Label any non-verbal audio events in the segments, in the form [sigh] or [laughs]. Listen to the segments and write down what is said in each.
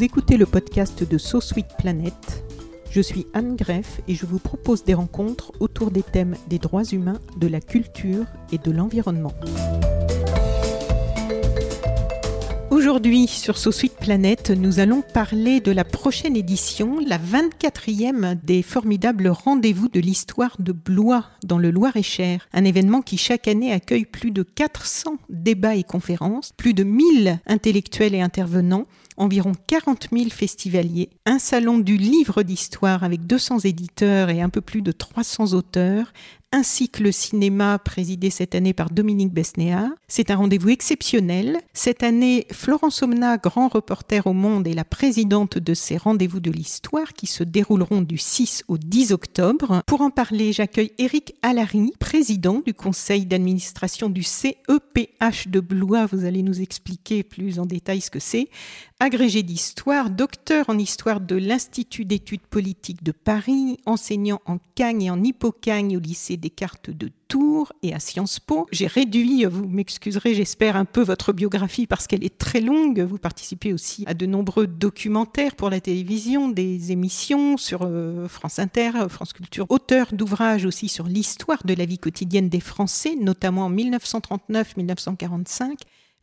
Vous écoutez le podcast de So Planet. Je suis Anne Greff et je vous propose des rencontres autour des thèmes des droits humains, de la culture et de l'environnement. Aujourd'hui, sur So Planet, nous allons parler de la prochaine édition, la 24e des formidables rendez-vous de l'histoire de Blois dans le Loir-et-Cher. Un événement qui chaque année accueille plus de 400 débats et conférences, plus de 1000 intellectuels et intervenants, environ 40 000 festivaliers, un salon du livre d'histoire avec 200 éditeurs et un peu plus de 300 auteurs, ainsi que le cinéma présidé cette année par Dominique Besnéard. C'est un rendez-vous exceptionnel. Cette année, Florence Omna, grand reporter au Monde, est la présidente de ces rendez-vous de l'histoire qui se dérouleront du 6 au 10 octobre. Pour en parler, j'accueille Éric Allary, président du conseil d'administration du CEPH de Blois. Vous allez nous expliquer plus en détail ce que c'est. Agrégé d'histoire, docteur en histoire de l'Institut d'études politiques de Paris, enseignant en Cagne et en Hippocagne au lycée des cartes de Tours et à Sciences Po. J'ai réduit, vous m'excuserez, j'espère un peu votre biographie parce qu'elle est très longue. Vous participez aussi à de nombreux documentaires pour la télévision, des émissions sur euh, France Inter, France Culture, auteur d'ouvrages aussi sur l'histoire de la vie quotidienne des Français, notamment en 1939-1945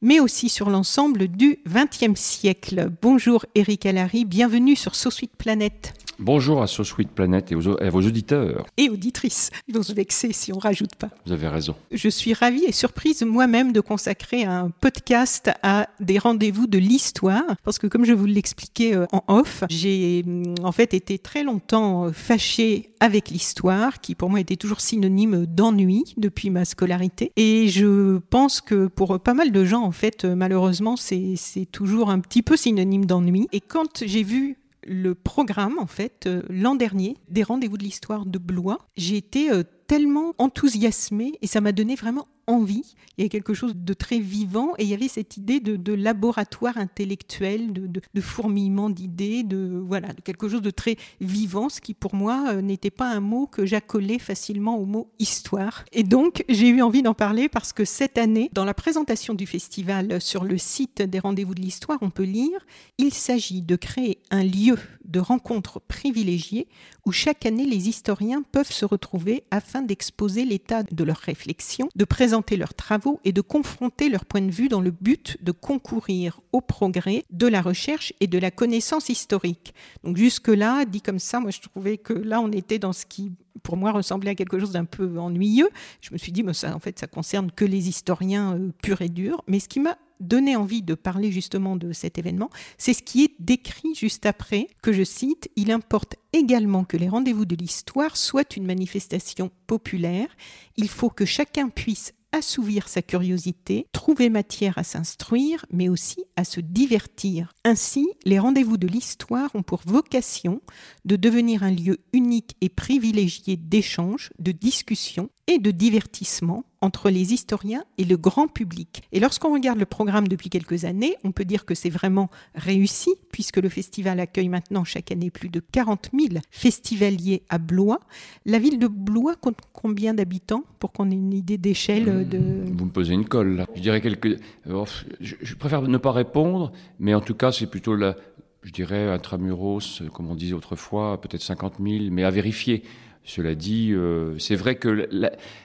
mais aussi sur l'ensemble du XXe siècle. Bonjour Eric Allary, bienvenue sur So Sweet Planet. Bonjour à So Sweet Planet et, à vos auditeurs. Et auditrices. Ils vont se vexer si on rajoute pas. Vous avez raison. Je suis ravie et surprise moi-même de consacrer un podcast à des rendez-vous de l'histoire. Parce que comme je vous l'expliquais euh, en off, j'ai en fait été très longtemps fâchée avec l'histoire, qui pour moi était toujours synonyme d'ennui depuis ma scolarité. Et je pense que pour pas mal de gens, en fait, malheureusement, c'est toujours un petit peu synonyme d'ennui. Et quand j'ai vu le programme, en fait, euh, l'an dernier, des rendez-vous de l'histoire de Blois. J'ai été euh, tellement enthousiasmée et ça m'a donné vraiment envie. Il y a quelque chose de très vivant et il y avait cette idée de, laboratoire intellectuel, de, fourmillement d'idées, de voilà, de quelque chose de très vivant, ce qui pour moi euh, n'était pas un mot que j'accolais facilement au mot histoire. Et donc j'ai eu envie d'en parler parce que cette année, dans la présentation du festival sur le site des rendez-vous de l'histoire, on peut lire il s'agit de créer un lieu de rencontre privilégié où chaque année les historiens peuvent se retrouver afin d'exposer l'état de leurs réflexions, de présenter leurs travaux et de confronter leurs points de vue dans le but de concourir au progrès de la recherche et de la connaissance historique. Donc jusque-là, dit comme ça, moi je trouvais que là on était dans ce qui pour moi ressemblait à quelque chose d'un peu ennuyeux. Je me suis dit, mais ça, en fait, ça concerne que les historiens euh, purs et durs. Mais ce qui m'a donné envie de parler justement de cet événement, c'est ce qui est décrit juste après, que je cite, Il importe également que les rendez-vous de l'histoire soient une manifestation populaire. Il faut que chacun puisse assouvir sa curiosité, trouver matière à s'instruire, mais aussi à se divertir. Ainsi, les rendez-vous de l'histoire ont pour vocation de devenir un lieu unique et privilégié d'échange, de discussion et de divertissement entre les historiens et le grand public. Et lorsqu'on regarde le programme depuis quelques années, on peut dire que c'est vraiment réussi, puisque le festival accueille maintenant chaque année plus de 40 000 festivaliers à Blois. La ville de Blois compte combien d'habitants pour qu'on ait une idée d'échelle de... Vous me posez une colle là. Je dirais quelques... Oh, je préfère ne pas répondre, mais en tout cas c'est plutôt la, je dirais intramuros, comme on disait autrefois, peut-être 50 000, mais à vérifier. Cela dit, euh, c'est vrai que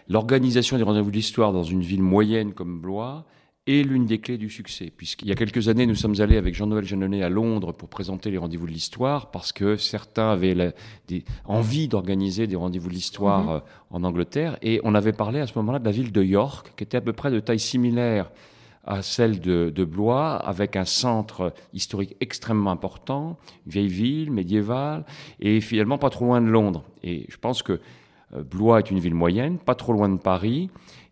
l'organisation des rendez-vous de l'histoire dans une ville moyenne comme Blois est l'une des clés du succès. Puisqu'il y a quelques années, nous sommes allés avec Jean-Noël Jeannonnet à Londres pour présenter les rendez-vous de l'histoire, parce que certains avaient des, envie d'organiser des rendez-vous de l'histoire mhm. euh, en Angleterre. Et on avait parlé à ce moment-là de la ville de York, qui était à peu près de taille similaire à celle de, Blois, avec un centre historique extrêmement important, vieille ville médiévale, et finalement pas trop loin de Londres. Et je pense que euh, Blois est une ville moyenne, pas trop loin de Paris,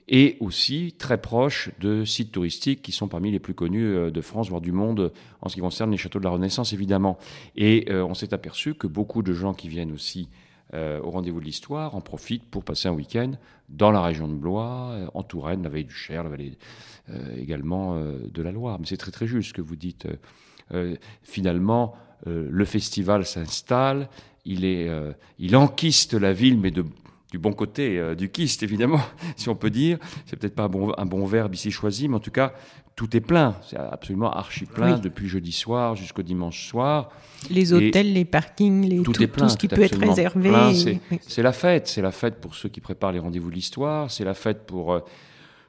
et aussi très proche de sites touristiques qui sont parmi les plus connus euh, de France, voire du monde, en ce qui concerne les châteaux de la Renaissance, évidemment. Et euh, on s'est aperçu que beaucoup de gens qui viennent aussi au rendez-vous de l'histoire en profitent pour passer un week-end dans la région de Blois, en Touraine, la vallée du Cher, la vallée euh, également euh, de la Loire. Mais c'est très très juste que vous dites. Euh, finalement, le festival s'installe, il, est, il enquiste la ville, mais de, du bon côté du kyste, évidemment, [laughs] si on peut dire. C'est peut-être pas un bon, un bon verbe ici choisi, mais en tout cas, tout est plein. C'est absolument archi plein depuis jeudi soir jusqu'au dimanche soir. Les hôtels, les parkings, les, tout, tout, ce qui peut être réservé. C'est la fête. C'est la fête pour ceux qui préparent les rendez-vous de l'histoire. C'est la fête pour euh,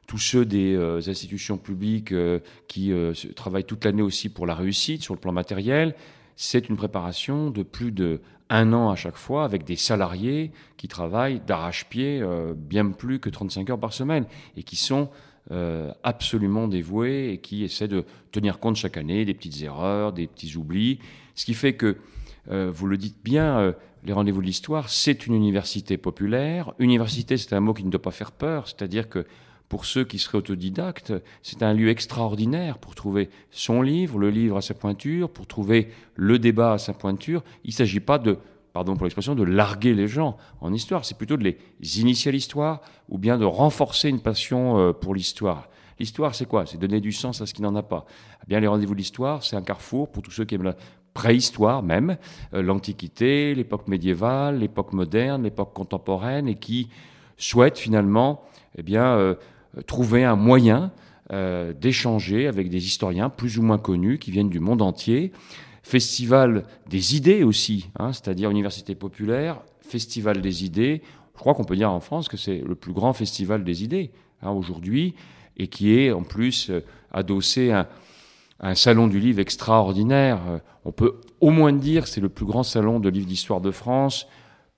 tous ceux des euh, institutions publiques euh, qui travaillent toute l'année aussi pour la réussite sur le plan matériel. C'est une préparation de plus de un an à chaque fois avec des salariés qui travaillent d'arrache-pied bien plus que 35 heures par semaine et qui sont euh, absolument dévoués et qui essaie de tenir compte chaque année des petites erreurs, des petits oublis. Ce qui fait que, euh, vous le dites bien, euh, les rendez-vous de l'histoire, c'est une université populaire. Université, c'est un mot qui ne doit pas faire peur, c'est-à-dire que pour ceux qui seraient autodidactes, c'est un lieu extraordinaire pour trouver son livre, le livre à sa pointure, pour trouver le débat à sa pointure. Il ne s'agit pas de pardon pour l'expression, de larguer les gens en histoire. C'est plutôt de les initier à l'histoire ou bien de renforcer une passion euh, pour l'histoire. L'histoire, c'est quoi? C'est donner du sens à ce qui n'en a pas. Eh bien, les rendez-vous de l'histoire, c'est un carrefour pour tous ceux qui aiment la préhistoire même, euh, l'Antiquité, l'époque médiévale, l'époque moderne, l'époque contemporaine, et qui souhaitent finalement eh bien, euh, trouver un moyen d'échanger avec des historiens plus ou moins connus qui viennent du monde entier festival des idées aussi, hein, c'est-à-dire université populaire, festival des idées. Je crois qu'on peut dire en France que c'est le plus grand festival des idées hein, aujourd'hui et qui est en plus euh, adossé à un salon du livre extraordinaire. Euh, on peut au moins dire que c'est le plus grand salon de livres d'histoire de France,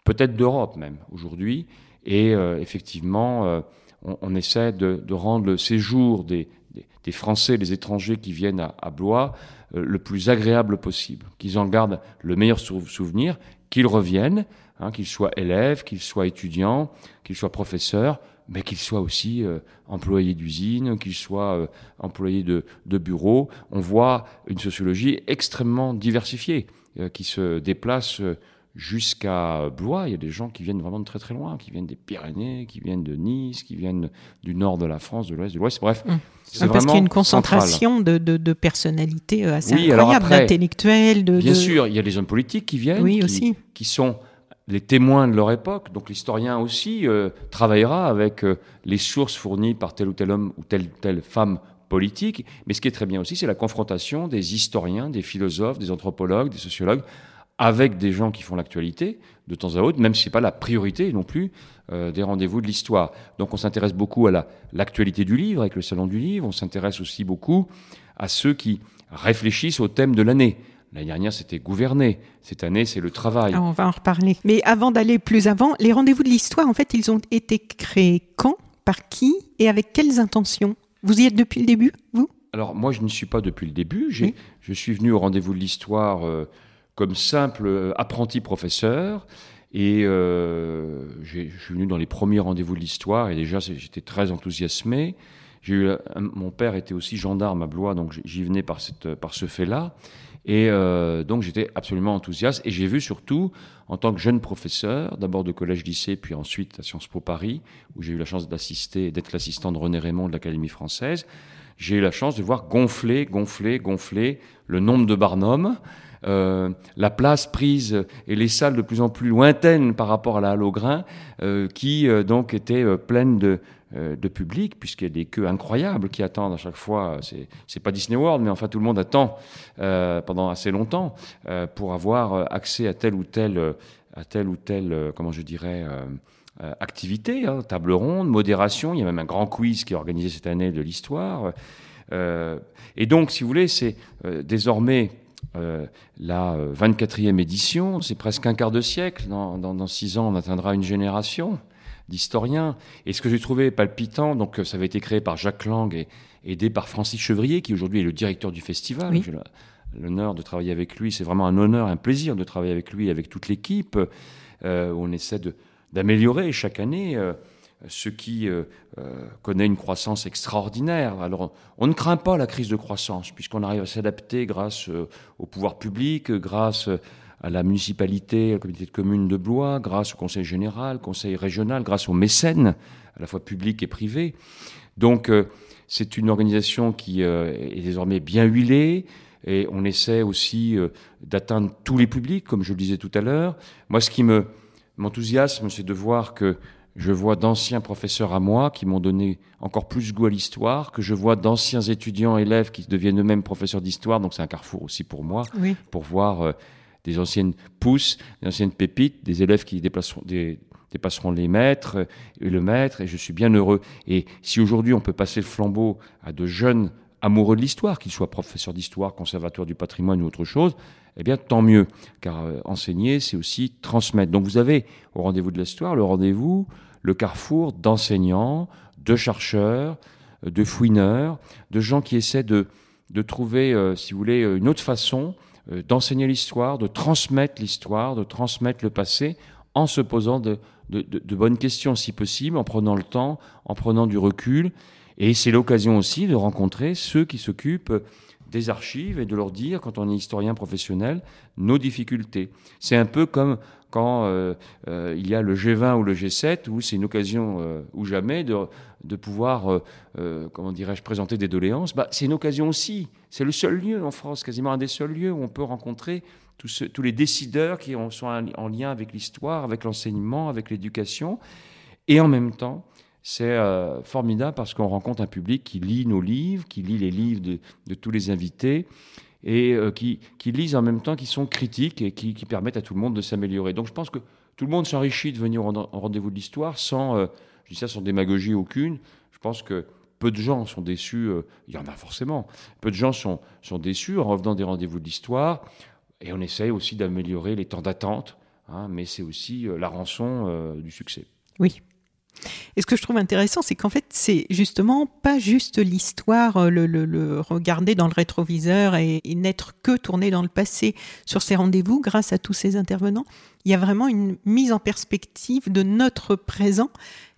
peut-être d'Europe même aujourd'hui. Et euh, effectivement, on, essaie de, rendre le séjour des, des, Français, des étrangers qui viennent à, Blois euh, le plus agréable possible, qu'ils en gardent le meilleur souvenir, qu'ils reviennent, hein, qu'ils soient élèves, qu'ils soient étudiants, qu'ils soient professeurs, mais qu'ils soient aussi euh, employés d'usine, qu'ils soient euh, employés de, de bureaux. On voit une sociologie extrêmement diversifiée qui se déplace jusqu'à Blois. Il y a des gens qui viennent vraiment de très très loin, qui viennent des Pyrénées, qui viennent de Nice, qui viennent du nord de la France, de l'ouest, de l'ouest. Bref, mmh. c'est parce qu'il y a une concentration de, de, personnalités euh, assez incroyables, d'intellectuels. De, bien sûr, il y a les hommes politiques qui viennent, oui, qui, aussi. qui sont les témoins de leur époque. Donc l'historien aussi euh, travaillera avec euh, les sources fournies par tel ou tel homme ou telle ou telle femme politique. Mais ce qui est très bien aussi, c'est la confrontation des historiens, des philosophes, des anthropologues, des sociologues avec des gens qui font l'actualité de temps à autre, même si ce n'est pas la priorité non plus euh, des rendez-vous de l'histoire. Donc on s'intéresse beaucoup à l'actualité du livre avec le Salon du Livre, on s'intéresse aussi beaucoup à ceux qui réfléchissent au thème de l'année. L'année dernière, c'était gouverner. Cette année, c'est le travail. Ah, on va en reparler. Mais avant d'aller plus avant, les rendez-vous de l'histoire, en fait, ils ont été créés quand, par qui et avec quelles intentions? Vous y êtes depuis le début, vous? Alors, moi, je ne suis pas depuis le début. Je suis venu au rendez-vous de l'histoire euh, comme simple euh, apprenti professeur. Et euh, je suis venu dans les premiers rendez-vous de l'histoire et déjà j'étais très enthousiasmé. Mon père était aussi gendarme à Blois, donc j'y venais par, ce fait-là. Et euh, donc j'étais absolument enthousiaste. Et j'ai vu surtout, en tant que jeune professeur, d'abord de collège-lycée, puis ensuite à Sciences Po Paris, où j'ai eu la chance d'assister, d'être l'assistant de René Raymond de l'Académie française, j'ai eu la chance de voir gonfler, gonfler, gonfler le nombre de Barnum. Euh, la place prise et les salles de plus en plus lointaines par rapport à la halle au grain, euh, qui euh, donc étaient pleines de, de public, puisqu'il y a des queues incroyables qui attendent à chaque fois. C'est pas Disney World, mais enfin tout le monde attend pendant assez longtemps pour avoir accès à telle ou telle, à telle ou telle, comment je dirais. activité, hein, table ronde, modération. Il y a même un grand quiz qui est organisé cette année de l'histoire. et donc, si vous voulez, c'est désormais euh, la 24e euh, édition, c'est presque un quart de siècle. Dans, six ans, on atteindra une génération d'historiens. Et ce que j'ai trouvé palpitant, donc ça avait été créé par Jacques Lang et aidé par Francis Chevrier, qui aujourd'hui est le directeur du festival. J'ai l'honneur de travailler avec lui. C'est vraiment un honneur, un plaisir de travailler avec lui, avec toute l'équipe. Euh, on essaie d'améliorer chaque année ce qui euh, euh, connaît une croissance extraordinaire. Alors, on ne craint pas la crise de croissance, puisqu'on arrive à s'adapter grâce euh, au pouvoir public, grâce à la municipalité, à la communauté de communes de Blois, grâce au conseil général, conseil régional, grâce aux mécènes, à la fois publics et privés. Donc, c'est une organisation qui est désormais bien huilée, et on essaie aussi d'atteindre tous les publics, comme je le disais tout à l'heure. Moi, ce qui me Mon enthousiasme, c'est de voir que je vois d'anciens professeurs à moi qui m'ont donné encore plus goût à l'histoire, que je vois d'anciens étudiants, élèves qui deviennent eux-mêmes professeurs d'histoire. Donc c'est un carrefour aussi pour moi, pour voir euh, des anciennes pousses, des anciennes pépites, des élèves qui dépasseront les maîtres et le maître. Et je suis bien heureux. Et si aujourd'hui on peut passer le flambeau à de jeunes amoureux de l'histoire, qu'ils soient professeurs d'histoire, conservateurs du patrimoine ou autre chose, eh bien tant mieux, car euh, enseigner, c'est aussi transmettre. Donc vous avez au rendez-vous de l'histoire le rendez-vous, le carrefour d'enseignants, de chercheurs, euh, de fouineurs, de gens qui essaient de, de trouver, euh, si vous voulez, une autre façon d'enseigner l'histoire, de transmettre l'histoire, de transmettre le passé, en se posant de, de bonnes questions si possible, en prenant le temps, en prenant du recul, et c'est l'occasion aussi de rencontrer ceux qui s'occupent des archives et de leur dire, quand on est historien professionnel, nos difficultés. C'est un peu comme quand euh, euh, il y a le G20 ou le G7, où c'est une occasion euh, ou jamais de, de pouvoir, comment dirais-je, présenter des doléances. Bah, c'est une occasion aussi. C'est le seul lieu en France, quasiment un des seuls lieux où on peut rencontrer tous, tous les décideurs qui sont en lien avec l'histoire, avec l'enseignement, avec l'éducation, et en même temps c'est euh, formidable parce qu'on rencontre un public qui lit nos livres, qui lit les livres de, tous les invités et euh, qui, qui, lisent en même temps, qui sont critiques et qui, permettent à tout le monde de s'améliorer. Donc je pense que tout le monde s'enrichit de venir au rendez-vous de l'histoire sans, euh, je dis ça sans démagogie aucune. Je pense que peu de gens sont déçus, il y en a forcément, peu de gens sont, sont déçus en revenant des rendez-vous de l'histoire. Et on essaye aussi d'améliorer les temps d'attente, hein, mais c'est aussi la rançon du succès. Oui, et ce que je trouve intéressant, c'est qu'en fait, c'est justement pas juste l'histoire, euh, le, regarder dans le rétroviseur et, n'être que tourné dans le passé sur ces rendez-vous grâce à tous ces intervenants. Il y a vraiment une mise en perspective de notre présent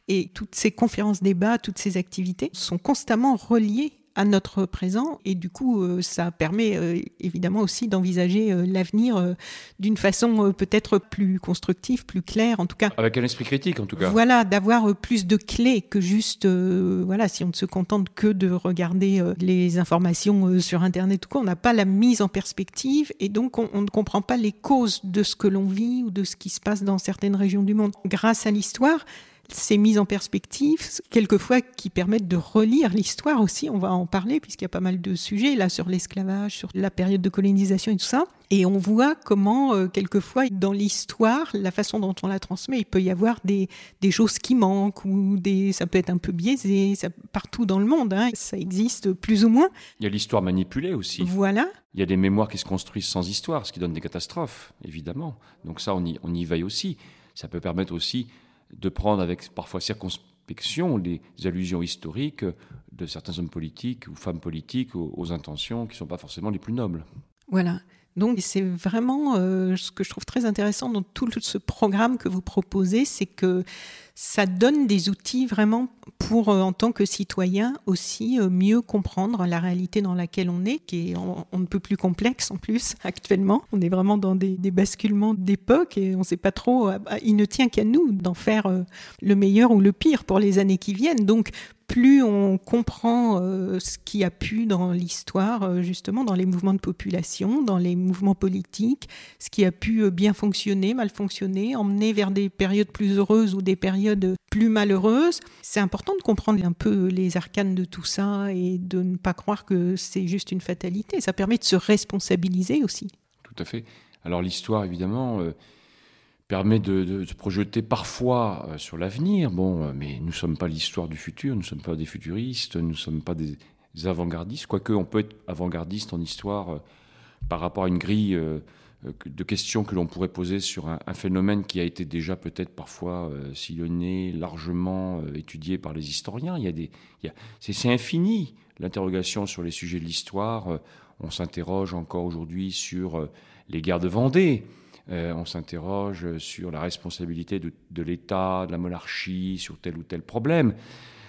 et toutes ces conférences débats, toutes ces activités sont constamment reliées à notre présent et du coup euh, ça permet euh, évidemment aussi d'envisager euh, l'avenir d'une façon peut-être plus constructive, plus claire en tout cas. Avec un esprit critique en tout cas. Voilà, d'avoir plus de clés que juste voilà, si on ne se contente que de regarder les informations sur internet ou quoi, on n'a pas la mise en perspective et donc on, on ne comprend pas les causes de ce que l'on vit ou de ce qui se passe dans certaines régions du monde. Grâce à l'histoire, ces mises en perspective, quelquefois qui permettent de relire l'histoire aussi, on va en parler puisqu'il y a pas mal de sujets là sur l'esclavage, sur la période de colonisation et tout ça. Et on voit comment, euh, quelquefois, dans l'histoire, la façon dont on la transmet, il peut y avoir des, des choses qui manquent ou des, ça peut être un peu biaisé, ça, partout dans le monde, hein, ça existe plus ou moins. Il y a l'histoire manipulée aussi. Voilà. Il y a des mémoires qui se construisent sans histoire, ce qui donne des catastrophes, évidemment. Donc ça, on y, on y veille aussi. Ça peut permettre aussi de prendre avec parfois circonspection les allusions historiques de certains hommes politiques ou femmes politiques aux, intentions qui ne sont pas forcément les plus nobles. Voilà. Donc c'est vraiment euh, ce que je trouve très intéressant dans tout ce programme que vous proposez, c'est que ça donne des outils vraiment pour, euh, en tant que citoyen, aussi euh, mieux comprendre la réalité dans laquelle on est, qui est on, ne peut plus complexe en plus [laughs] actuellement. On est vraiment dans des, basculements d'époque et on ne sait pas trop. Il ne tient qu'à nous d'en faire le meilleur ou le pire pour les années qui viennent. Donc plus on comprend euh, ce qui a pu dans l'histoire, euh, justement, dans les mouvements de population, dans les mouvements politiques, ce qui a pu euh, bien fonctionner, mal fonctionner, emmener vers des périodes plus heureuses ou des périodes plus malheureuses. C'est important de comprendre un peu les arcanes de tout ça et de ne pas croire que c'est juste une fatalité. Ça permet de se responsabiliser aussi. Tout à fait. Alors l'histoire, évidemment permet de, se projeter parfois euh, sur l'avenir. Bon, euh, mais nous ne sommes pas l'histoire du futur, nous ne sommes pas des futuristes, nous ne sommes pas des, avant-gardistes, quoique on peut être avant-gardiste en histoire euh, par rapport à une grille de questions que l'on pourrait poser sur un, phénomène qui a été déjà peut-être parfois sillonné, largement étudié par les historiens. Il y a des, c'est infini l'interrogation sur les sujets de l'histoire. on s'interroge encore aujourd'hui sur les guerres de Vendée. Euh, on s'interroge sur la responsabilité de, l'État, de la monarchie, sur tel ou tel problème.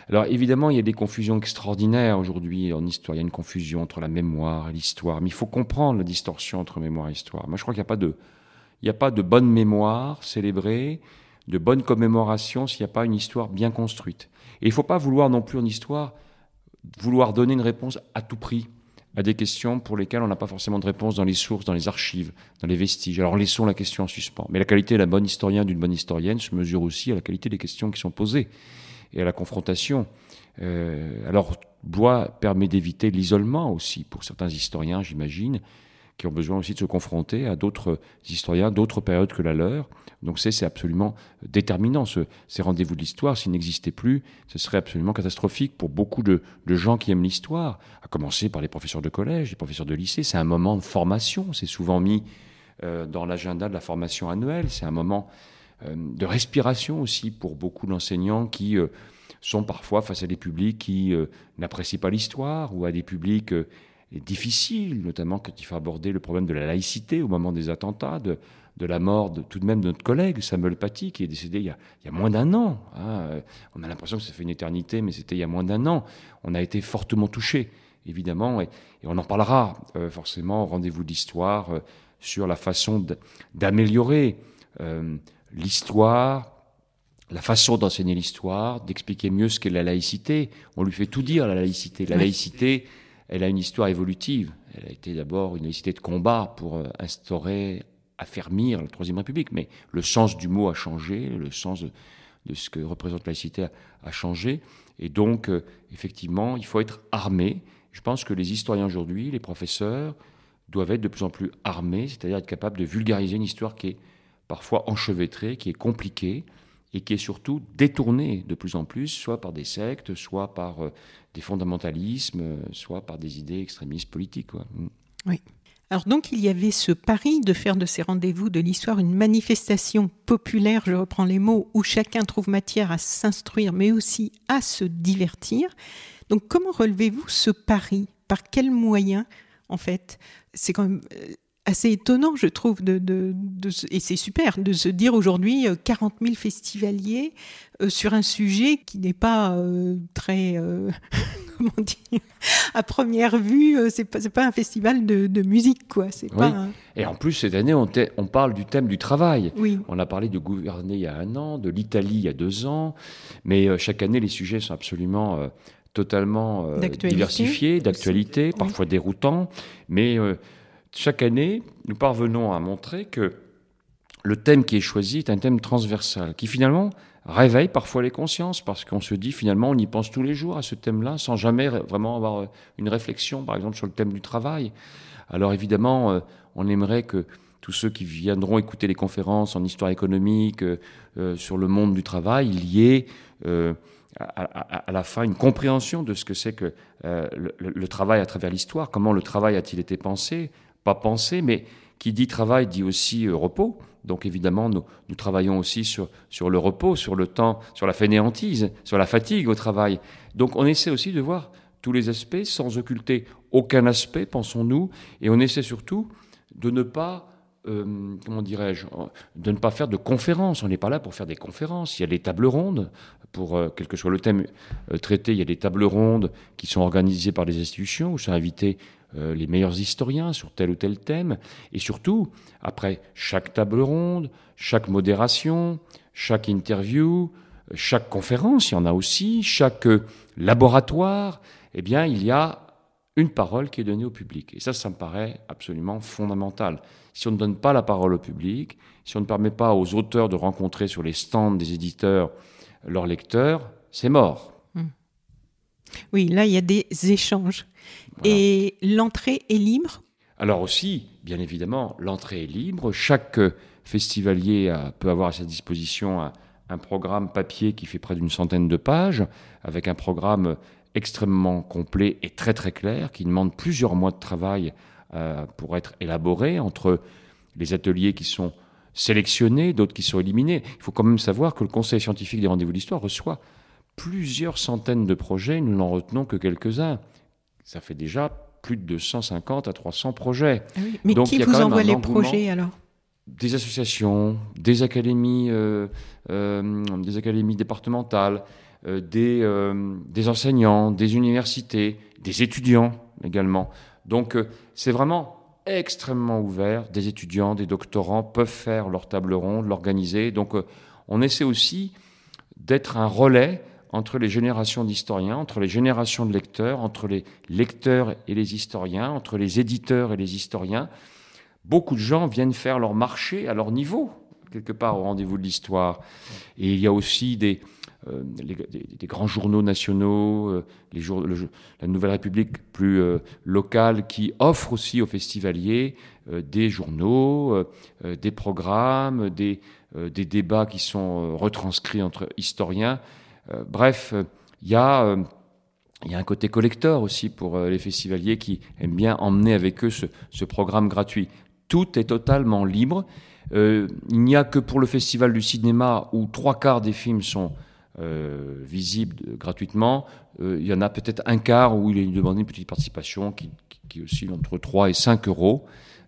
Alors évidemment, il y a des confusions extraordinaires aujourd'hui en histoire. Il y a une confusion entre la mémoire et l'histoire. Mais il faut comprendre la distorsion entre mémoire et histoire. Moi, je crois qu'il n'y a pas de, bonne mémoire célébrée, de bonne commémoration s'il n'y a pas une histoire bien construite. Et il ne faut pas vouloir non plus en histoire vouloir donner une réponse à tout prix à des questions pour lesquelles on n'a pas forcément de réponse dans les sources, dans les archives, dans les vestiges. Alors laissons la question en suspens. Mais la qualité d'un bon historien, d'une bonne historienne, se mesure aussi à la qualité des questions qui sont posées et à la confrontation. Euh, alors, Bois permet d'éviter l'isolement aussi pour certains historiens, j'imagine, qui ont besoin aussi de se confronter à d'autres historiens, d'autres périodes que la leur. Donc c'est absolument déterminant. Ce, ces rendez-vous de l'histoire, s'ils n'existaient plus, ce serait absolument catastrophique pour beaucoup de, gens qui aiment l'histoire, à commencer par les professeurs de collège, les professeurs de lycée. C'est un moment de formation, c'est souvent mis euh, dans l'agenda de la formation annuelle, c'est un moment de respiration aussi pour beaucoup d'enseignants qui... Euh, sont parfois face à des publics qui euh, n'apprécient pas l'histoire ou à des publics euh, difficiles, notamment quand il faut aborder le problème de la laïcité au moment des attentats, de, de la mort de, tout de même de notre collègue Samuel Paty, qui est décédé il y a, il y a moins d'un an. Hein. On a l'impression que ça fait une éternité, mais c'était il y a moins d'un an. On a été fortement touchés, évidemment, et, on en parlera euh, forcément au rendez-vous d'histoire sur la façon d'améliorer l'histoire, la façon d'enseigner l'histoire, d'expliquer mieux ce qu'est la laïcité. On lui fait tout dire, la laïcité. La laïcité, elle a une histoire évolutive. Elle a été d'abord une laïcité de combat pour euh, instaurer, affermir la Troisième République. Mais le sens du mot a changé, le sens de, ce que représente la laïcité a, changé. Et donc, euh, effectivement, il faut être armé. Je pense que les historiens aujourd'hui, les professeurs, doivent être de plus en plus armés, c'est-à-dire être capables de vulgariser une histoire qui est parfois enchevêtrée, qui est compliquée, et qui est surtout détourné de plus en plus, soit par des sectes, soit par euh, des fondamentalismes, euh, soit par des idées extrémistes politiques. Mm. Oui. Alors donc il y avait ce pari de faire de ces rendez-vous de l'histoire une manifestation populaire, je reprends les mots, où chacun trouve matière à s'instruire, mais aussi à se divertir. Donc comment relevez-vous ce pari? Par quels moyens en fait? C'est quand même euh, assez étonnant, je trouve, de, de, et c'est super, de se dire aujourd'hui 40 euh, 000 festivaliers euh, sur un sujet qui n'est pas euh, très, [laughs] comment dire, à première vue, c'est pas, pas un festival de, de musique, quoi. C'est pas Et en plus, cette année, on, on, parle du thème du travail. Oui. On a parlé de gouverner il y a un an, de l'Italie il y a deux ans, mais chaque année, les sujets sont absolument totalement diversifiés, d'actualité, parfois déroutants, mais chaque année, nous parvenons à montrer que le thème qui est choisi est un thème transversal, qui finalement réveille parfois les consciences, parce qu'on se dit finalement, on y pense tous les jours à ce thème-là, sans jamais vraiment avoir une réflexion, par exemple, sur le thème du travail. Alors évidemment, euh, on aimerait que tous ceux qui viendront écouter les conférences en histoire économique, euh, euh, sur le monde du travail, il y ait à, la fin une compréhension de ce que c'est que le, travail à travers l'histoire, comment le travail a-t-il été pensé, pas penser, mais qui dit travail dit aussi euh, repos. Donc évidemment, nous, travaillons aussi sur, le repos, sur le temps, sur la fainéantise, sur la fatigue au travail. Donc on essaie aussi de voir tous les aspects sans occulter aucun aspect, pensons-nous, et on essaie surtout de ne pas euh, comment dirais-je, de ne pas faire de conférences. On n'est pas là pour faire des conférences. Il y a des tables rondes, pour euh, quel que soit le thème traité, il y a des tables rondes qui sont organisées par des institutions où sont invités euh, les meilleurs historiens sur tel ou tel thème, et surtout, après chaque table ronde, chaque modération, chaque interview, chaque conférence, il y en a aussi, chaque euh, laboratoire, eh bien, il y a une parole qui est donnée au public. Et ça, ça me paraît absolument fondamental. Si on ne donne pas la parole au public, si on ne permet pas aux auteurs de rencontrer sur les stands des éditeurs leurs lecteurs, c'est mort. Hmm. Oui, là, il y a des échanges. Et l'entrée est libre Alors aussi, bien évidemment, l'entrée est libre. Chaque festivalier peut avoir à sa disposition un, programme papier qui fait près d'une centaine de pages, avec un programme extrêmement complet et très très clair, qui demande plusieurs mois de travail euh, pour être élaboré entre les ateliers qui sont sélectionnés, d'autres qui sont éliminés. Il faut quand même savoir que le Conseil scientifique des rendez-vous d'histoire reçoit plusieurs centaines de projets, nous n'en retenons que quelques-uns ça fait déjà plus de 250 à 300 projets. Ah Mais Donc, qui vous envoie les projets alors? Des associations, des académies, euh, euh, des académies départementales, euh, des, des enseignants, des universités, des étudiants également. Donc c'est vraiment extrêmement ouvert. Des étudiants, des doctorants peuvent faire leur table ronde, l'organiser. Donc on essaie aussi d'être un relais entre les générations d'historiens, entre les générations de lecteurs, entre les lecteurs et les historiens, entre les éditeurs et les historiens. Beaucoup de gens viennent faire leur marché à leur niveau, quelque part au rendez-vous de l'histoire. Et il y a aussi des, euh, grands journaux nationaux, euh, la Nouvelle République plus euh, locale, qui offrent aussi aux festivaliers des journaux, des programmes, des, débats qui sont retranscrits entre historiens. Bref, il y a... il y a un côté collecteur aussi pour les festivaliers qui aiment bien emmener avec eux ce, programme gratuit. Tout est totalement libre. il n'y a que pour le festival du cinéma où trois quarts des films sont euh, visible gratuitement. Euh, il y en a peut-être un quart où il est demandé une petite participation qui, oscille entre 3 et 5 euros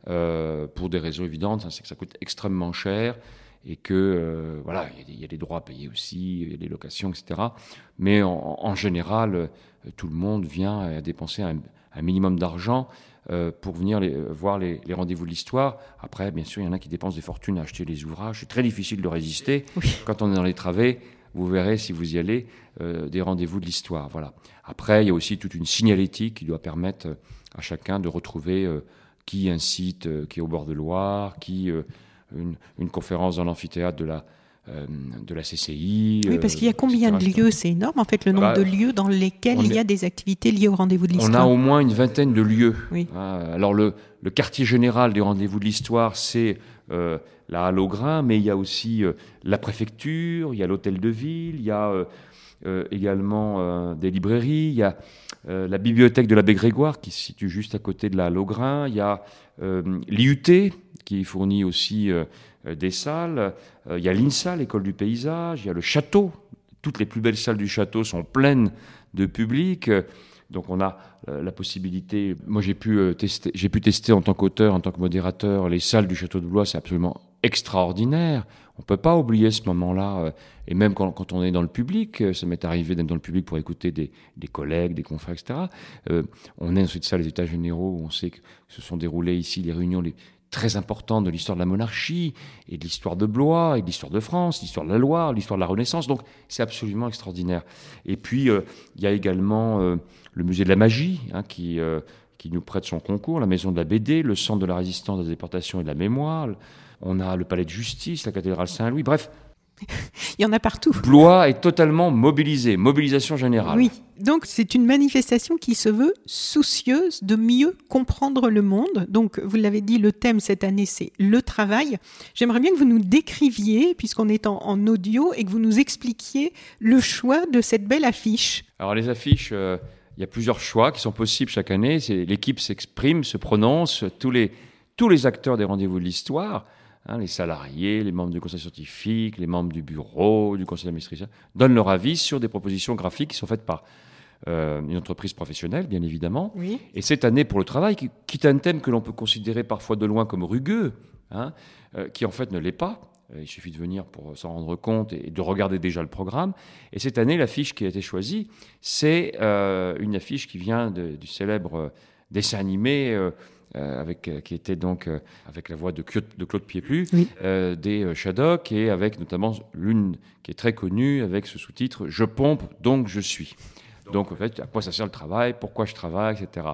euh, pour des raisons évidentes. Hein, c'est que ça coûte extrêmement cher et que voilà, il y, a des droits à payer aussi, il y a des locations, etc. Mais en, général, tout le monde vient à dépenser un, minimum d'argent pour venir les, voir les, rendez-vous de l'histoire. Après, bien sûr, il y en a qui dépensent des fortunes à acheter les ouvrages. C'est très difficile de résister quand on est dans les travées vous verrez si vous y allez euh, des rendez-vous de l'histoire. Voilà. Après, il y a aussi toute une signalétique qui doit permettre euh, à chacun de retrouver euh, qui un site qui est au bord de Loire, qui une, conférence dans l'amphithéâtre de la de la CCI. Oui, parce qu'il y a combien de lieux C'est énorme, en fait, le nombre bah, de lieux dans lesquels il y a des activités liées au rendez-vous de l'histoire. On a au moins une vingtaine de lieux. Oui. Ah, alors, le, le, quartier général des rendez-vous de l'histoire, c'est euh, la halle au grain, mais il y a aussi euh, la préfecture, il y a l'hôtel de ville, il y a euh, également des librairies, il y a la bibliothèque de l'abbé Grégoire qui se situe juste à côté de la halle au grain, il y a l'IUT qui fournit aussi des salles, il y a l'INSA, l'école du paysage, il y a le château, toutes les plus belles salles du château sont pleines de public. Donc on a euh, la possibilité. Moi j'ai pu euh, tester, j'ai pu tester en tant qu'auteur, en tant que modérateur, les salles du château de Blois, c'est absolument extraordinaire. On peut pas oublier ce moment-là. Euh, et même quand, on est dans le public, ça m'est arrivé d'être dans le public pour écouter des, collègues, des confrères, etc. on est dans cette salle des États généraux où on sait que se sont déroulées ici les réunions les, très importantes de l'histoire de la monarchie et de l'histoire de Blois et de l'histoire de France, l'histoire de la Loire, l'histoire de la Renaissance. Donc c'est absolument extraordinaire. Et puis il y a également le musée de la magie, hein, qui, euh, qui nous prête son concours, la maison de la BD, le centre de la résistance, de la déportation et de la mémoire. On a le palais de justice, la cathédrale Saint-Louis, bref. [laughs] Il y en a partout. Blois est totalement mobilisé, mobilisation générale. Oui, donc c'est une manifestation qui se veut soucieuse de mieux comprendre le monde. Donc vous l'avez dit, le thème cette année c'est le travail. J'aimerais bien que vous nous décriviez, puisqu'on est en, audio, et que vous nous expliquiez le choix de cette belle affiche. Alors les affiches... Euh, il y a plusieurs choix qui sont possibles chaque année. L'équipe s'exprime, se prononce, tous les, tous les acteurs des rendez-vous de l'histoire, hein, les salariés, les membres du conseil scientifique, les membres du bureau, du conseil d'administration, donnent leur avis sur des propositions graphiques qui sont faites par euh, une entreprise professionnelle, bien évidemment. Et cette année, pour le travail, qui, est un thème que l'on peut considérer parfois de loin comme rugueux, hein, euh, qui en fait ne l'est pas, euh, il suffit de venir pour s'en rendre compte et de regarder déjà le programme. Et cette année, l'affiche qui a été choisie, c'est euh, une affiche qui vient du célèbre dessin animé. Avec, qui était donc avec la voix de, de Claude Pieplu, des Shadok, et avec notamment l'une qui est très connue avec ce sous-titre Je pompe, donc je suis. Donc en fait, à quoi ça sert le travail, pourquoi je travaille, etc.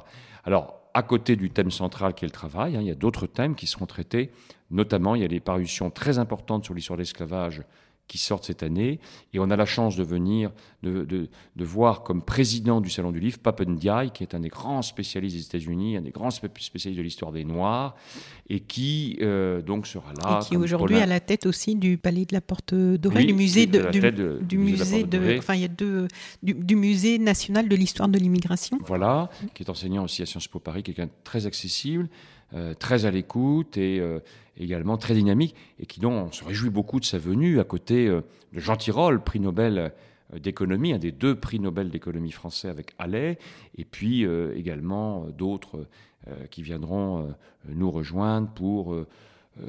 Alors, à côté du thème central qui est le travail, hein, il y a d'autres thèmes qui seront traités Notamment, il y a des parutions très importantes sur l'histoire de l'esclavage qui sortent cette année. Et on a la chance de venir, de, de, voir comme président du Salon du Livre Papendiaï, qui est un des grands spécialistes des États-Unis, un des grands spécialistes de l'histoire des Noirs, et qui euh, donc sera là. Et qui aujourd'hui à la tête aussi du Palais de la Porte Dorée, du musée de, du, musée de, enfin il y a deux, du, musée national de l'histoire de l'immigration. Voilà, qui est enseignant aussi à Sciences Po Paris, quelqu'un très accessible, euh, très à l'écoute et euh, également très dynamique, et qui, dont on se réjouit beaucoup de sa venue à côté euh, de Jean Tirole, prix Nobel euh, d'économie, un des deux prix Nobel d'économie français avec Allais, et puis euh, également d'autres qui viendront nous rejoindre pour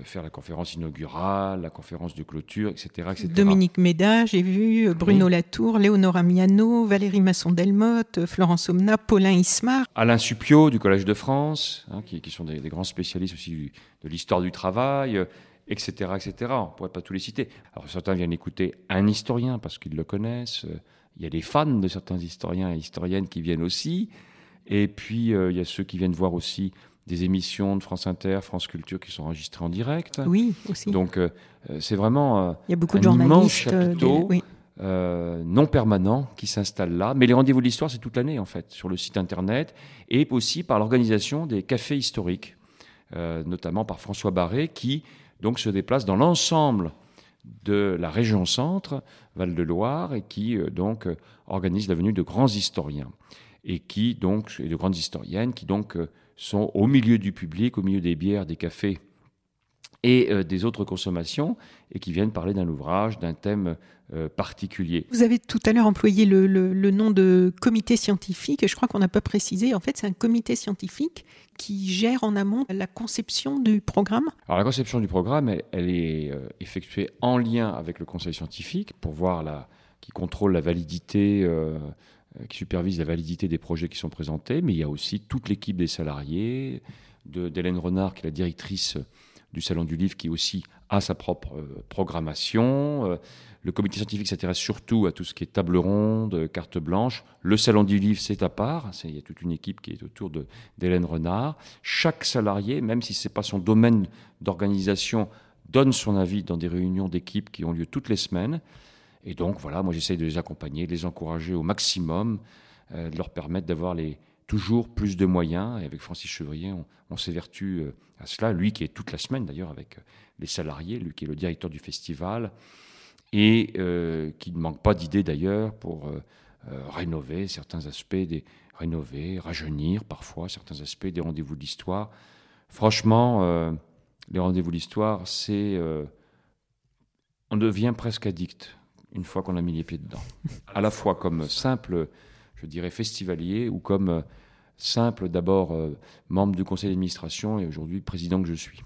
faire la conférence inaugurale, la conférence de clôture, etc. etc. Dominique Méda, j'ai vu, euh, Bruno Latour, Léonora Miano, Valérie Masson-Delmotte, euh, Florence Omna, Paulin Ismar. Alain Suppiot du Collège de France, hein, qui, sont des, grands spécialistes aussi de l'histoire du travail, etc., etc. On ne pourrait pas tous les citer. Alors certains viennent écouter un historien parce qu'ils le connaissent. il y a les fans de certains historiens et historiennes qui viennent aussi. Et puis, il y a ceux qui viennent voir aussi des émissions de France Inter, France Culture qui sont enregistrées en direct. Oui, aussi. Donc, c'est vraiment il y a beaucoup de oui. Euh, non permanent qui s'installe là. Mais les rendez-vous de l'histoire, c'est toute l'année en fait, sur le site internet, et aussi par l'organisation des cafés historiques, euh, notamment par François Barré, qui donc se déplace dans l'ensemble de la région centre, Val-de-Loire, et qui euh, donc organise la venue de grands historiens et qui donc et de grandes historiennes qui donc sont au milieu du public, au milieu des bières, des cafés et euh, des autres consommations, et qui viennent parler d'un ouvrage, d'un thème euh, particulier. Vous avez tout à l'heure employé le, le, nom de comité scientifique, et je crois qu'on n'a pas précisé. En fait, c'est un comité scientifique qui gère en amont la conception du programme. Alors la conception du programme, elle, est euh, effectuée en lien avec le conseil scientifique pour voir la, qui contrôle la validité. Qui supervise la validité des projets qui sont présentés, mais il y a aussi toute l'équipe des salariés, d'Hélène Renard, qui est la directrice du Salon du Livre qui aussi a sa propre euh, programmation. Euh, le comité scientifique s'intéresse surtout à tout ce qui est table ronde, carte blanche. Le Salon du Livre, c'est à part. Il y a toute une équipe qui est autour d'Hélène Renard. Chaque salarié, même si ce n'est pas son domaine d'organisation, donne son avis dans des réunions d'équipe qui ont lieu toutes les semaines. Et donc, voilà, moi j'essaye de les accompagner, de les encourager au maximum, euh, de leur permettre d'avoir les, toujours plus de moyens. Et avec Francis Chevrier, on, s'évertue euh, à cela. Lui qui est toute la semaine d'ailleurs avec euh, les salariés, lui qui est le directeur du festival, et qui ne manque pas d'idées d'ailleurs pour rénover certains aspects des rénover, rajeunir parfois certains aspects des rendez-vous de l'histoire. Franchement, les rendez-vous de l'histoire, c'est on devient presque addict une fois qu'on a mis les pieds dedans. À la fois comme simple je dirais, festivalier ou comme euh, simple d'abord euh, membre du conseil d'administration et aujourd'hui président que je suis.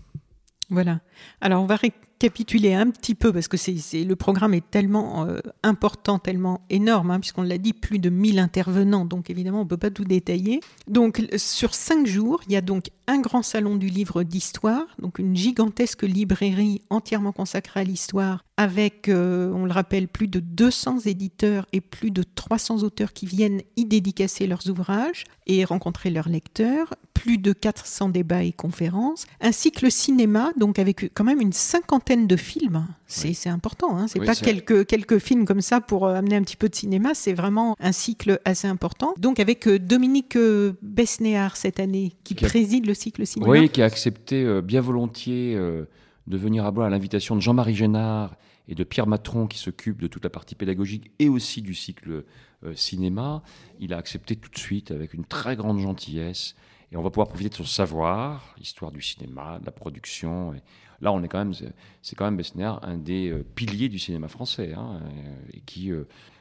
Voilà. Alors on va récapituler un petit peu parce que c'est, le programme est tellement euh, important, tellement énorme, hein, puisqu'on l'a dit, plus de 1000 intervenants, donc évidemment on ne peut pas tout détailler. Donc sur cinq jours, il y a donc un grand salon du livre d'histoire, donc une gigantesque librairie entièrement consacrée à l'histoire avec, euh, on le rappelle, plus de 200 éditeurs et plus de 300 auteurs qui viennent y dédicacer leurs ouvrages et rencontrer leurs lecteurs, plus de 400 débats et conférences, ainsi que le cinéma, donc avec quand même une cinquantaine de films. C'est important, hein c'est pas quelques, quelques films comme ça pour euh, amener un petit peu de cinéma, c'est vraiment un cycle assez important. Donc avec euh, Dominique Besnéard cette année, qui, préside le cycle cinéma. Oui, qui a accepté bien volontiers de venir à boire à l'invitation de Jean-Marie Génard et de Pierre Matron qui s'occupe de toute la partie pédagogique et aussi du cycle euh, cinéma. Il a accepté tout de suite avec une très grande gentillesse et on va pouvoir profiter de son savoir, histoire du cinéma, de la production. Et là, on est quand même, c'est quand même Bessner, un des euh, piliers du cinéma français, hein, euh, et qui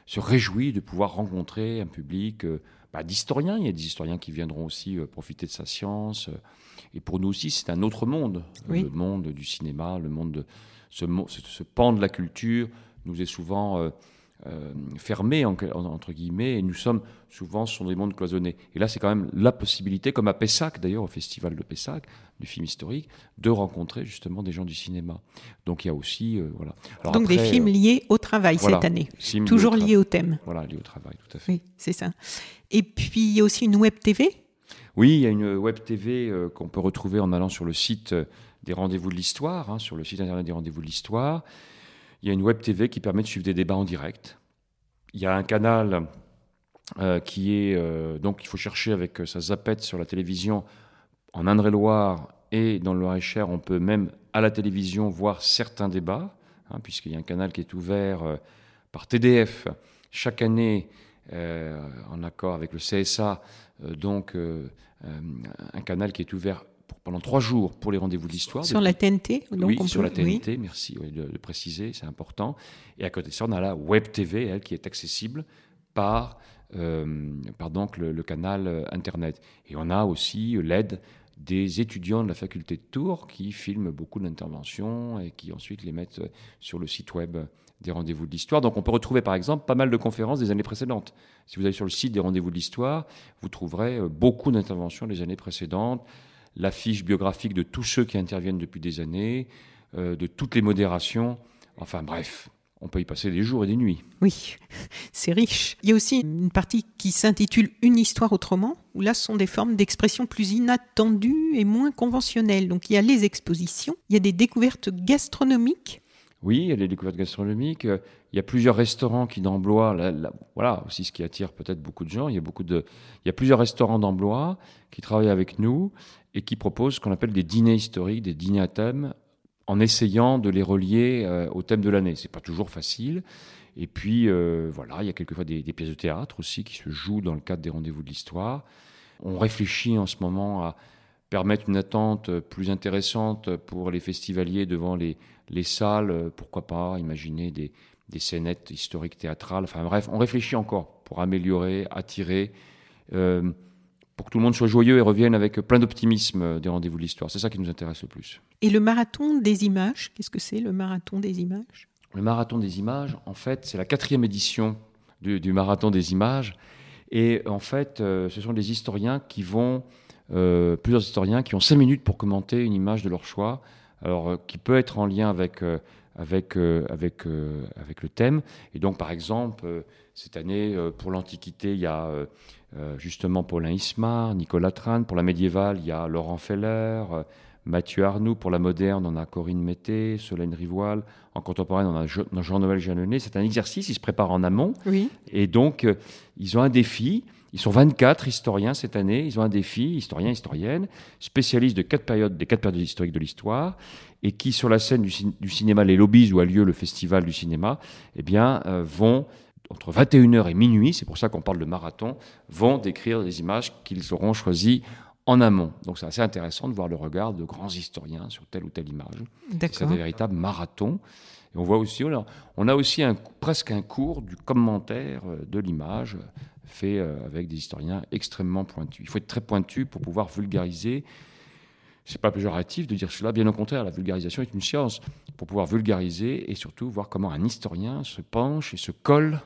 se réjouit de pouvoir rencontrer un public bah, d'historiens. Il y a des historiens qui viendront aussi profiter de sa science. et pour nous aussi, c'est un autre monde, le monde du cinéma, le monde de, ce, ce, pan de la culture nous est souvent euh, euh, fermé, entre guillemets, et nous sommes souvent sur des mondes cloisonnés. Et là, c'est quand même la possibilité, comme à Pessac d'ailleurs, au festival de Pessac, du film historique, de rencontrer justement des gens du cinéma. Donc il y a aussi... Euh, voilà. Donc des films liés au travail cette année, toujours liés au thème. Voilà, liés au travail, tout à fait. Oui, c'est ça. Et puis il y a aussi une web TV oui, il y a une web TV qu'on peut retrouver en allant sur le site des rendez-vous de l'histoire, hein, sur le site internet des rendez-vous de l'histoire. Il y a une web TV qui permet de suivre des débats en direct. Il y a un canal euh, qui est. Euh, donc, il faut chercher avec euh, sa zapette sur la télévision en Indre-et-Loire et dans le Loir-et-Cher. On peut même à la télévision voir certains débats, hein, puisqu'il y a un canal qui est ouvert par TDF chaque année en accord avec le CSA. donc, un canal qui est ouvert pendant trois jours pour les rendez-vous de l'histoire. Sur la TNT donc Oui, sur la TNT, merci de le préciser, c'est important. Et à côté de ça, on a la Web TV, elle, qui est accessible par, euh, par donc le, canal euh, Internet. Et on a aussi l'aide des étudiants de la faculté de Tours qui filment beaucoup d'interventions et qui ensuite les mettent sur le site web des rendez-vous de l'histoire. Donc on peut retrouver par exemple pas mal de conférences des années précédentes. Si vous allez sur le site des rendez-vous de l'histoire, vous trouverez euh, beaucoup d'interventions des années précédentes, la fiche biographique de tous ceux qui interviennent depuis des années, euh, de toutes les modérations. Enfin bref, on peut y passer des jours et des nuits. Oui, [laughs] c'est riche. Il y a aussi une partie qui s'intitule Une histoire autrement, où là, ce sont des formes d'expression plus inattendues et moins conventionnelles. Donc il y a les expositions, il y a des découvertes gastronomiques. Oui, il y a des découvertes gastronomiques. Il y a plusieurs restaurants qui voilà aussi ce qui attire peut-être beaucoup de gens. Il y a beaucoup de, il y a plusieurs restaurants d'Amblois qui travaillent avec nous et qui proposent ce qu'on appelle des dîners historiques, des dîners à thème en essayant de les relier euh, au thème de l'année. C'est pas toujours facile. Et puis euh, voilà, il y a quelquefois des, des, pièces de théâtre aussi qui se jouent dans le cadre des rendez-vous de l'histoire. On réfléchit en ce moment à permettre une attente plus intéressante pour les festivaliers devant les, les salles. Pourquoi pas imaginer des, des scénettes historiques théâtrales. Enfin bref, on réfléchit encore pour améliorer, attirer. Euh, pour que tout le monde soit joyeux et revienne avec plein d'optimisme des rendez-vous de l'histoire. C'est ça qui nous intéresse le plus. Et le marathon des images, qu'est-ce que c'est le marathon des images? Le marathon des images, en fait, c'est la quatrième édition du, marathon des images. Et en fait, euh, ce sont des historiens qui vont, euh, plusieurs historiens qui ont cinq minutes pour commenter une image de leur choix, alors qui peut être en lien avec avec, avec, avec le thème. Et donc, par exemple, cette année, pour l'Antiquité, il y a euh, justement Paulin Ismar, Nicolas Trane. Pour la médiévale, il y a Laurent Feller, euh, Mathieu Arnoux. Pour la moderne, on a Corinne Mété, Solène Rivoile. En contemporaine, on a Jean-Noël Jeannonnet. C'est un exercice, ils se préparent en amont. Oui. Et donc, euh, ils ont un défi. Ils sont 24 historiens cette année. Ils ont un défi, historiens, historiennes, spécialistes de quatre périodes, des quatre périodes historiques de l'histoire, et qui, sur la scène du, cinéma Les Lobbies, où a lieu le festival du cinéma, eh bien, vont entre 21h et minuit, c'est pour ça qu'on parle de marathon, vont décrire des images qu'ils auront choisies en amont. Donc c'est assez intéressant de voir le regard de grands historiens sur telle ou telle image. C'est un véritable marathon. Et on voit aussi, on a, aussi un, presque un cours du commentaire euh, de l'image fait euh, avec des historiens extrêmement pointus. Il faut être très pointu pour pouvoir vulgariser. C'est pas péjoratif de dire cela, bien au contraire, la vulgarisation est une science pour pouvoir vulgariser et surtout voir comment un historien se penche et se colle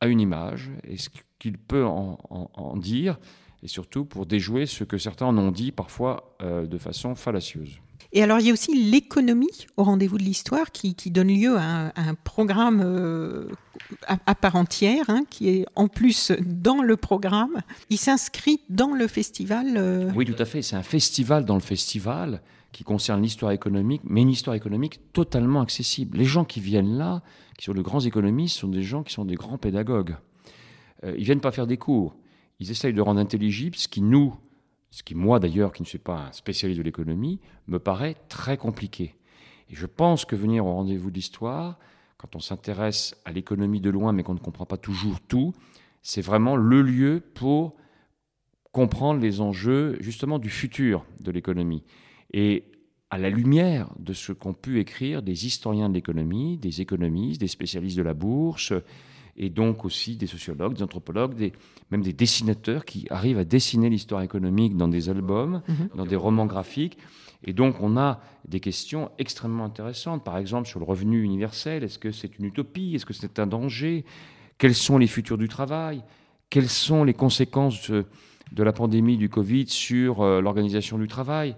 à une image et ce qu'il peut en, dire, et surtout pour déjouer ce que certains en ont dit parfois euh, de façon fallacieuse. Et alors, il y a aussi l'économie au rendez-vous de l'histoire qui, donne lieu à un, programme euh, à, part entière, hein, qui est en plus dans le programme. Il s'inscrit dans le festival. Euh, oui, tout à fait. C'est un festival dans le festival qui concerne l'histoire économique, mais une histoire économique totalement accessible. Les gens qui viennent là, qui sont de grands économistes, sont des gens qui sont des grands pédagogues. Euh, ils viennent pas faire des cours. Ils essayent de rendre intelligible ce qui nous, ce qui moi d'ailleurs, qui ne suis pas un spécialiste de l'économie, me paraît très compliqué. Et je pense que venir au rendez-vous d'histoire, quand on s'intéresse à l'économie de loin, mais qu'on ne comprend pas toujours tout, c'est vraiment le lieu pour comprendre les enjeux justement du futur de l'économie. Et à la lumière de ce qu'ont pu écrire des historiens de l'économie, des économistes, des spécialistes de la bourse, et donc aussi des sociologues, des anthropologues, des, même des dessinateurs qui arrivent à dessiner l'histoire économique dans des albums, mhm. dans des romans graphiques. Et donc on a des questions extrêmement intéressantes, par exemple sur le revenu universel, est-ce que c'est une utopie, est-ce que c'est un danger, quels sont les futurs du travail, quelles sont les conséquences de la pandémie du Covid sur euh, l'organisation du travail,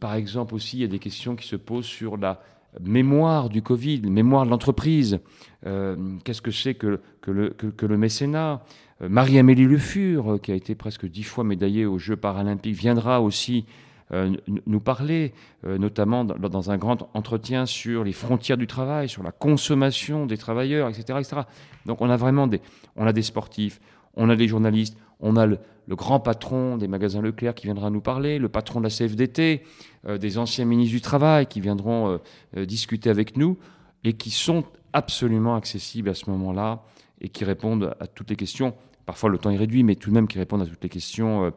par exemple aussi, il y a des questions qui se posent sur la mémoire du Covid, mémoire de l'entreprise. Euh, qu'est-ce que c'est que, le, que, le, mécénat? Euh, Marie-Amélie Le Fur, euh, qui a été presque dix fois médaillée aux Jeux paralympiques, viendra aussi nous parler, notamment dans, un grand entretien sur les frontières du travail, sur la consommation des travailleurs, etc. etc. Donc on a vraiment des, on a des sportifs, on a des journalistes, on a le, grand patron des magasins Leclerc qui viendra nous parler, le patron de la CFDT, euh, des anciens ministres du Travail qui viendront euh, euh, discuter avec nous et qui sont absolument accessibles à ce moment-là et qui répondent à toutes les questions. Parfois le temps est réduit, mais tout de même qui répondent à toutes les questions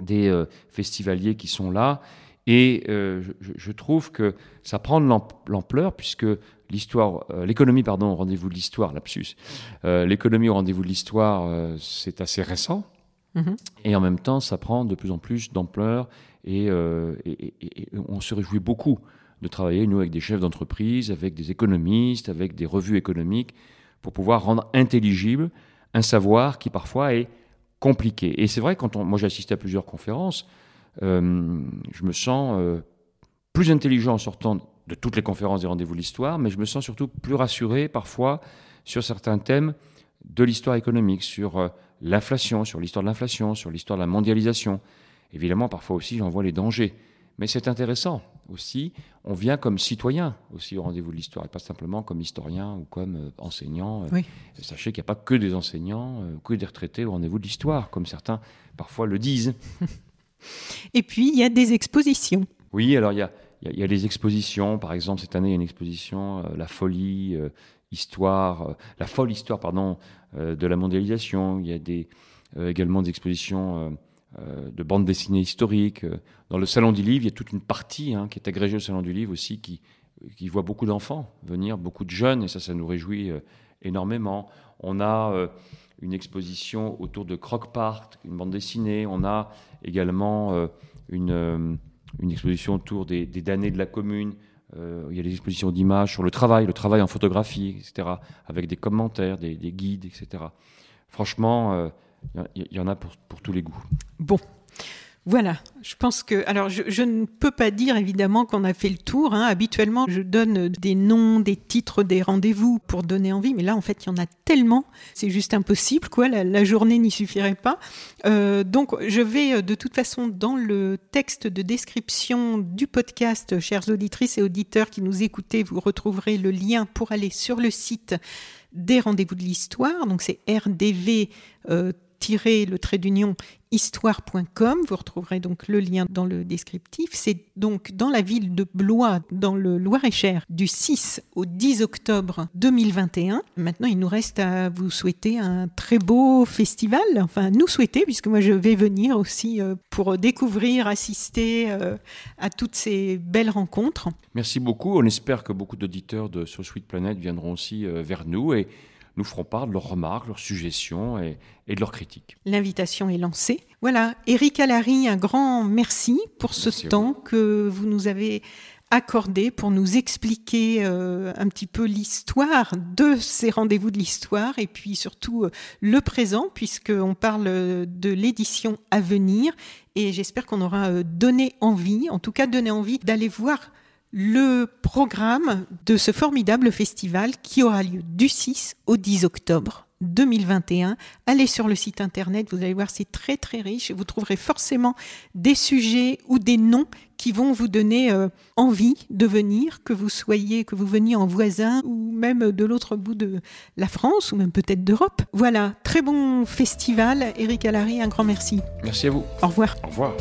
des festivaliers qui sont là. Et je, trouve que ça prend de l'ampleur puisque l'histoire, euh, l'économie, pardon, au rendez-vous de l'histoire, lapsus. Euh, l'économie au rendez-vous de l'histoire, euh, c'est assez récent. Mhm. Et en même temps, ça prend de plus en plus d'ampleur et, on se réjouit beaucoup de travailler, nous, avec des chefs d'entreprise, avec des économistes, avec des revues économiques, pour pouvoir rendre intelligible un savoir qui parfois est compliqué. Et c'est vrai, quand on, moi j'ai assisté à plusieurs conférences, je me sens plus intelligent en sortant de toutes les conférences des rendez-vous de l'histoire, mais je me sens surtout plus rassuré parfois sur certains thèmes de l'histoire économique, sur euh, l'inflation, sur l'histoire de l'inflation, sur l'histoire de la mondialisation. Évidemment, parfois aussi, j'en vois les dangers. Mais c'est intéressant aussi. On vient comme citoyen aussi au rendez-vous de l'histoire, et pas simplement comme historien ou comme euh, enseignant. Oui. Sachez qu'il n'y a pas que des enseignants, que des retraités au rendez-vous de l'histoire, comme certains parfois le disent. [laughs] Et puis, il y a des expositions. Oui, alors il y a, il y, a, des expositions. Par exemple, cette année, il y a une exposition, euh, La folie, euh, histoire, euh, la folle histoire, pardon, de la mondialisation. Il y a également des expositions de bandes dessinées historiques. Dans le Salon du Livre, il y a toute une partie hein, qui est agrégée au Salon du Livre aussi, qui, voit beaucoup d'enfants venir, beaucoup de jeunes, et ça, ça nous réjouit énormément. On a une exposition autour de Croc Park, une bande dessinée. On a également une une exposition autour des, damnés de la commune. Euh, il y a des expositions d'images sur le travail, le travail en photographie, etc., avec des commentaires, des, guides, etc. Franchement, il euh, y, en a pour, pour tous les goûts. Bon, voilà, je pense que. Alors, je, ne peux pas dire évidemment qu'on a fait le tour. Hein. Habituellement, je donne des noms, des titres, des rendez-vous pour donner envie, mais là, en fait, il y en a tellement, c'est juste impossible, quoi. La, journée n'y suffirait pas. Euh, donc, je vais euh, de toute façon dans le texte de description du podcast, chères auditrices et auditeurs qui nous écoutez, vous retrouverez le lien pour aller sur le site des rendez-vous de l'histoire. Donc, c'est rdv. Euh, le trait d'union histoire.com. Vous retrouverez donc le lien dans le descriptif. C'est donc dans la ville de Blois, dans le Loir-et-Cher, du 6 au 10 octobre 2021. Maintenant, il nous reste à vous souhaiter un très beau festival. Enfin, nous souhaiter, puisque moi je vais venir aussi euh, pour découvrir, assister euh, à toutes ces belles rencontres. Merci beaucoup. On espère que beaucoup d'auditeurs de So Sweet Planet viendront aussi euh, vers nous et nous feront part de leurs remarques, leurs suggestions et, de leurs critiques. L'invitation est lancée. Voilà, Eric Allary, un grand merci pour ce temps que vous nous avez accordé pour nous expliquer euh, un petit peu l'histoire de ces rendez-vous de l'histoire et puis surtout euh, le présent puisqu'on parle de l'édition à venir et j'espère qu'on aura euh, donné envie, en tout cas donné envie d'aller voir le programme de ce formidable festival qui aura lieu du 6 au 10 octobre 2021. Allez sur le site internet, vous allez voir, c'est très très riche. Vous trouverez forcément des sujets ou des noms qui vont vous donner euh, envie de venir, que vous soyez, que vous veniez en voisin ou même de l'autre bout de la France ou même peut-être d'Europe. Voilà, très bon festival. Eric Allary, un grand merci. Merci à vous. Au revoir. Au revoir.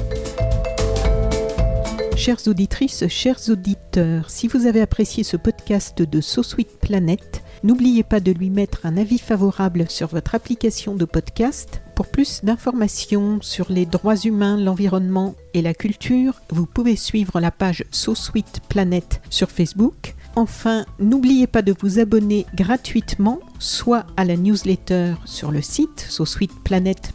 Chères auditrices, chers auditeurs, si vous avez apprécié ce podcast de So Planet, n'oubliez pas de lui mettre un avis favorable sur votre application de podcast. Pour plus d'informations sur les droits humains, l'environnement et la culture, vous pouvez suivre la page So Planet sur Facebook. Enfin, n'oubliez pas de vous abonner gratuitement, soit à la newsletter sur le site sosweetplanet.com